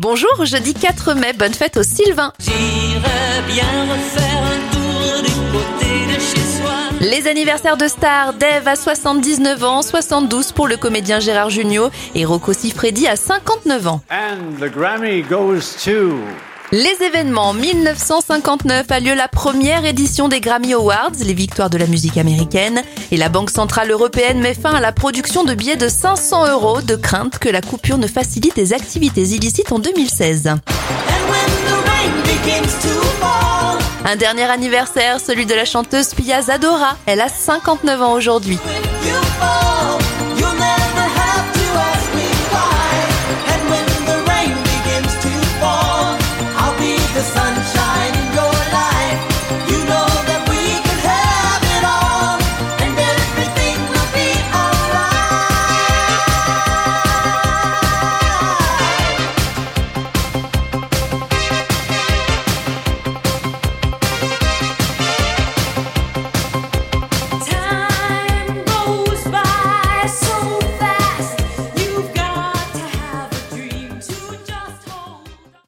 Bonjour, jeudi 4 mai, bonne fête au Sylvain. Bien refaire un tour du côté de chez soi. Les anniversaires de stars, Dave à 79 ans, 72 pour le comédien Gérard Jugnot et Rocco Siffredi à 59 ans. And the Grammy goes to. Les événements 1959 a lieu la première édition des Grammy Awards, les victoires de la musique américaine, et la Banque Centrale Européenne met fin à la production de billets de 500 euros de crainte que la coupure ne facilite des activités illicites en 2016. And when the rain begins to fall, Un dernier anniversaire, celui de la chanteuse Pia Zadora. Elle a 59 ans aujourd'hui.